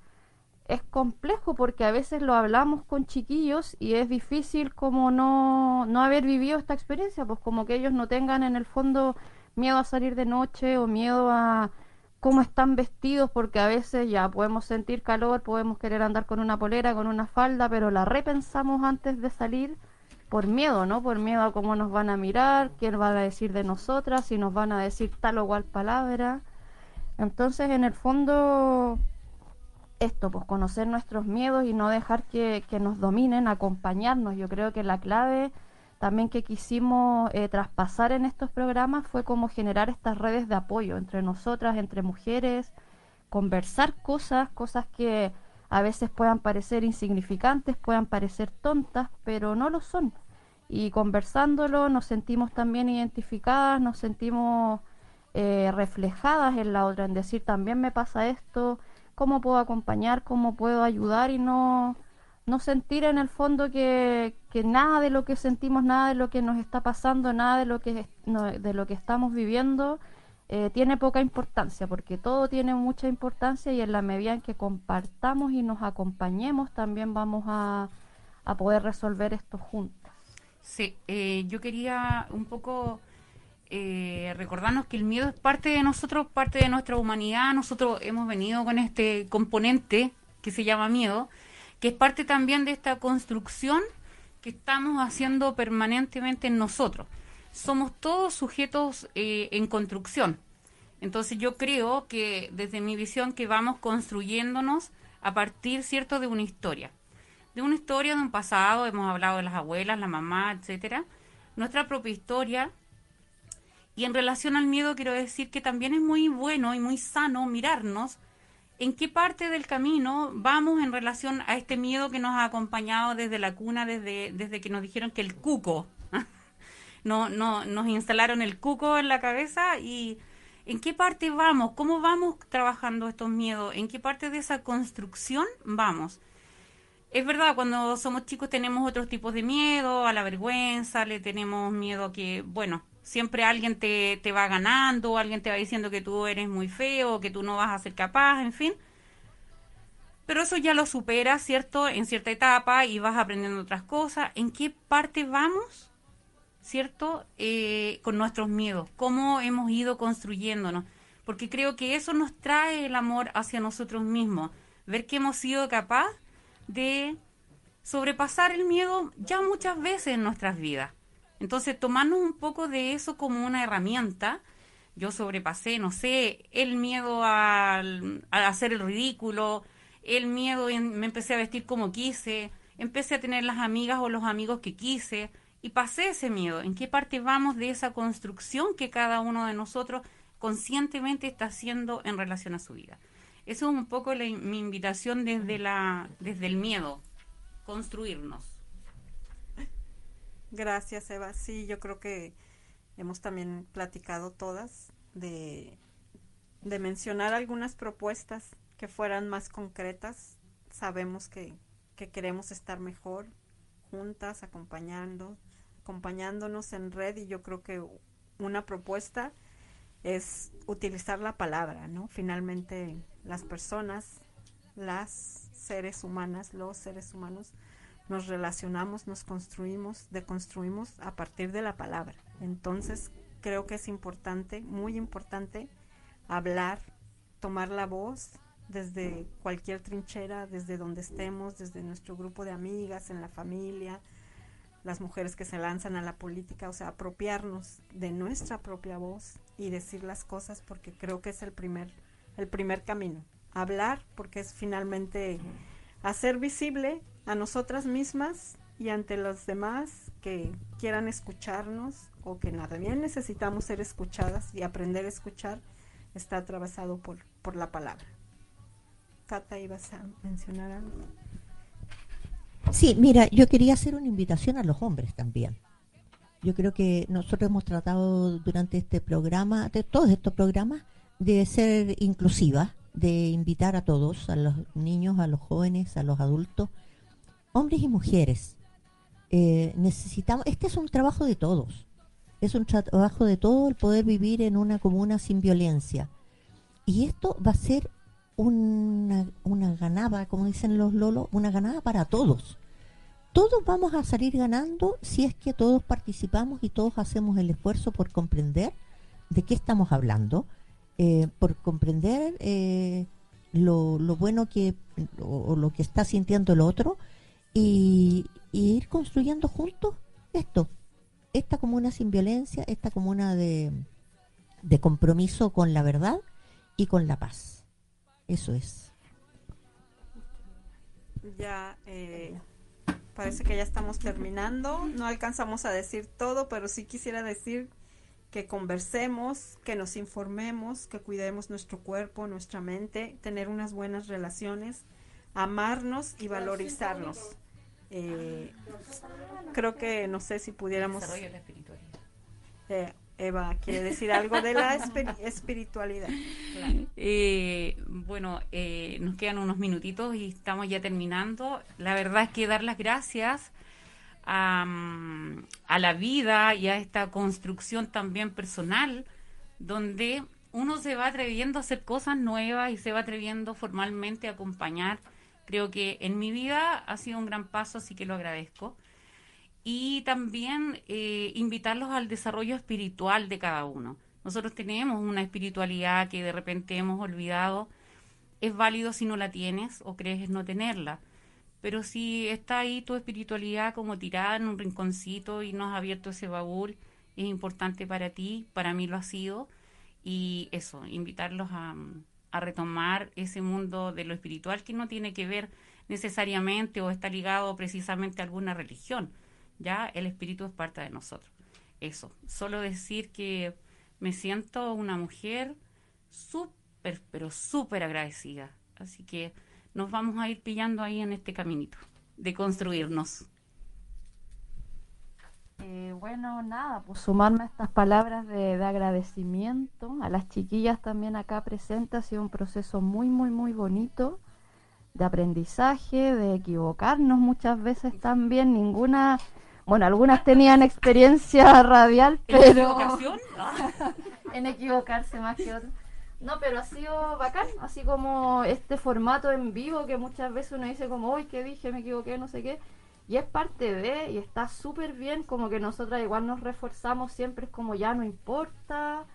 es complejo porque a veces lo hablamos con chiquillos y es difícil como no, no haber vivido esta experiencia, pues como que ellos no tengan en el fondo miedo a salir de noche o miedo a cómo están vestidos, porque a veces ya podemos sentir calor, podemos querer andar con una polera, con una falda, pero la repensamos antes de salir por miedo, ¿no? Por miedo a cómo nos van a mirar, quién va a decir de nosotras, si nos van a decir tal o cual palabra. Entonces, en el fondo, esto, pues conocer nuestros miedos y no dejar que, nos dominen, acompañarnos. Yo creo que la clave también que quisimos eh, traspasar en estos programas fue como generar estas redes de apoyo entre nosotras, entre mujeres, conversar cosas, cosas que a veces puedan parecer insignificantes, puedan parecer tontas, pero no lo son. Y conversándolo nos sentimos también identificadas, nos sentimos eh, reflejadas en la otra, en decir también me pasa esto, cómo puedo acompañar, cómo puedo ayudar y no, no sentir en el fondo que, que, nada de lo que sentimos, nada de lo que nos está pasando, nada de lo que, de lo que estamos viviendo eh, tiene poca importancia, porque todo tiene mucha importancia y en la medida en que compartamos y nos acompañemos también vamos a, a poder resolver esto juntos.
Sí, eh, yo quería un poco eh, recordarnos que el miedo es parte de nosotros, parte de nuestra humanidad. Nosotros hemos venido con este componente que se llama miedo, que es parte también de esta construcción que estamos haciendo permanentemente en nosotros. Somos todos sujetos eh, en construcción. Entonces yo creo que desde mi visión que vamos construyéndonos a partir, ¿cierto?, de una historia. De una historia de un pasado, hemos hablado de las abuelas, la mamá, etcétera. Nuestra propia historia y en relación al miedo quiero decir que también es muy bueno y muy sano mirarnos en qué parte del camino vamos en relación a este miedo que nos ha acompañado desde la cuna, desde, desde que nos dijeron que el cuco, no, no, nos instalaron el cuco en la cabeza y en qué parte vamos, cómo vamos trabajando estos miedos, en qué parte de esa construcción vamos. Es verdad, cuando somos chicos tenemos otros tipos de miedo, a la vergüenza, le tenemos miedo que, bueno, siempre alguien te, te va ganando, alguien te va diciendo que tú eres muy feo, que tú no vas a ser capaz, en fin. Pero eso ya lo superas, ¿cierto? En cierta etapa y vas aprendiendo otras cosas. ¿En qué parte vamos, ¿cierto? Eh, con nuestros miedos. ¿Cómo hemos ido construyéndonos? Porque creo que eso nos trae el amor hacia nosotros mismos. Ver que hemos sido capaz de sobrepasar el miedo ya muchas veces en nuestras vidas. Entonces, tomarnos un poco de eso como una herramienta. Yo sobrepasé, no sé, el miedo a, hacer el ridículo, el miedo, me empecé a vestir como quise, empecé a tener las amigas o los amigos que quise y pasé ese miedo. ¿En qué parte vamos de esa construcción que cada uno de nosotros conscientemente está haciendo en relación a su vida? Eso es un poco mi invitación desde, la, desde el miedo, construirnos.
Gracias, Eva. Sí, yo creo que hemos también platicado todas de, mencionar algunas propuestas que fueran más concretas. Sabemos que, que queremos estar mejor juntas, acompañando, acompañándonos en red y yo creo que una propuesta es utilizar la palabra, ¿no? Finalmente las personas, las seres humanas, los seres humanos nos relacionamos, nos construimos, deconstruimos a partir de la palabra. Entonces, creo que es importante, muy importante, hablar, tomar la voz desde cualquier trinchera, desde donde estemos, desde nuestro grupo de amigas, en la familia, las mujeres que se lanzan a la política, o sea, apropiarnos de nuestra propia voz y decir las cosas porque creo que es el primer el primer camino. Hablar porque es finalmente hacer visible a nosotras mismas y ante los demás que quieran escucharnos o que nada bien necesitamos ser escuchadas y aprender a escuchar está atravesado por, por la palabra. Tata, ¿ibas a mencionar algo?
Sí, mira, yo quería hacer una invitación a los hombres también. Yo creo que nosotros hemos tratado durante este programa, de todos estos programas, de ser inclusivas, de invitar a todos, a los niños, a los jóvenes, a los adultos, hombres y mujeres. Eh, necesitamos, este es un trabajo de todos, es un trabajo de todo el poder vivir en una comuna sin violencia. Y esto va a ser una, una ganada, como dicen los lolos, una ganada para todos todos vamos a salir ganando si es que todos participamos y todos hacemos el esfuerzo por comprender de qué estamos hablando, eh, por comprender eh, lo, bueno que lo que está sintiendo el otro y, ir construyendo juntos esto, esta comuna sin violencia, esta comuna de, de compromiso con la verdad y con la paz. Eso es.
Ya, eh, parece que ya estamos terminando. No alcanzamos a decir todo, pero sí quisiera decir que conversemos, que nos informemos, que cuidemos nuestro cuerpo, nuestra mente, tener unas buenas relaciones, amarnos y valorizarnos. Eh, creo que no sé si pudiéramos... Eh, Eva, ¿quiere decir algo de la espiritualidad?
Eh, bueno, eh, nos quedan unos minutitos y estamos ya terminando. La verdad es que dar las gracias a, la vida y a esta construcción también personal, donde uno se va atreviendo a hacer cosas nuevas y se va atreviendo formalmente a acompañar. Creo que en mi vida ha sido un gran paso, así que lo agradezco y también eh, invitarlos al desarrollo espiritual de cada uno. Nosotros tenemos una espiritualidad que de repente hemos olvidado. Es válido si no la tienes o crees no tenerla. Pero si está ahí tu espiritualidad como tirada en un rinconcito y no has abierto ese baúl, es importante para ti, para mí lo ha sido. Y eso, invitarlos a, a retomar ese mundo de lo espiritual que no tiene que ver necesariamente o está ligado precisamente a alguna religión ya el espíritu es parte de nosotros. Eso, solo decir que me siento una mujer súper, pero súper agradecida. Así que nos vamos a ir pillando ahí en este caminito de construirnos.
Eh, bueno, nada, pues sumarme a estas palabras de, de, agradecimiento, a las chiquillas también acá presentes, ha sido un proceso muy, muy, muy bonito de aprendizaje, de equivocarnos muchas veces también, ninguna bueno, algunas tenían experiencia radial, pero... ¿En equivocarse más que otras. No, pero ha sido bacán, así como este formato en vivo que muchas veces uno dice como, uy, ¿qué dije? Me equivoqué, no sé qué. Y es parte de, y está súper bien, como que nosotras igual nos reforzamos siempre, es como ya no importa,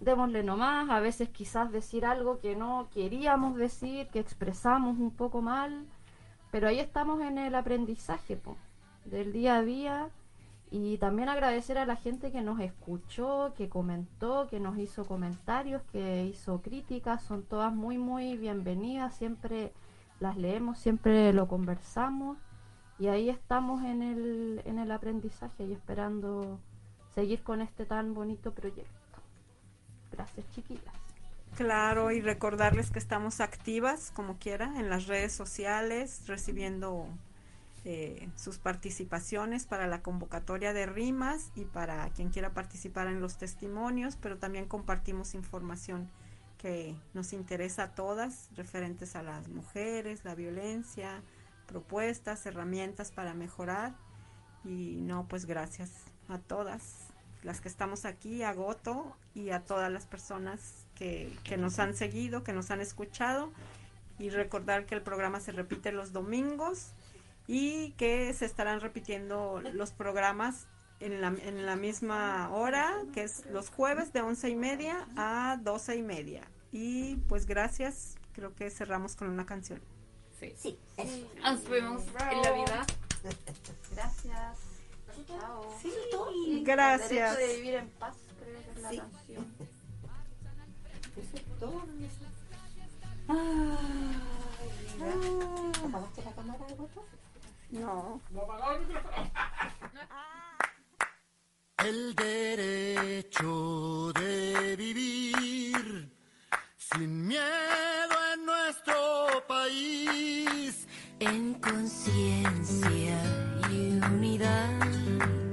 démosle nomás, a veces quizás decir algo que no queríamos decir, que expresamos un poco mal, pero ahí estamos en el aprendizaje, pues del día a día y también agradecer a la gente que nos escuchó, que comentó, que nos hizo comentarios, que hizo críticas, son todas muy muy bienvenidas, siempre las leemos, siempre lo conversamos y ahí estamos en el, en el aprendizaje y esperando seguir con este tan bonito proyecto. Gracias chiquillas.
Claro, y recordarles que estamos activas, como quiera, en las redes sociales, recibiendo eh, sus participaciones para la convocatoria de rimas y para quien quiera participar en los testimonios, pero también compartimos información que nos interesa a todas, referentes a las mujeres, la violencia, propuestas, herramientas para mejorar. Y no, pues gracias a todas las que estamos aquí, a Goto y a todas las personas que, que nos han seguido, que nos han escuchado. Y recordar que el programa se repite los domingos y que se estarán repitiendo los programas en la, en la misma hora, que es los jueves de once y media a doce y media. Y pues gracias, creo que cerramos con una canción.
Sí. sí. Nos vemos en la vida.
Gracias.
Chao. Sí, gracias.
de vivir en paz, creo que es la canción.
¿Apagaste la cámara de
no.
El derecho de vivir sin miedo en nuestro país.
En conciencia y unidad.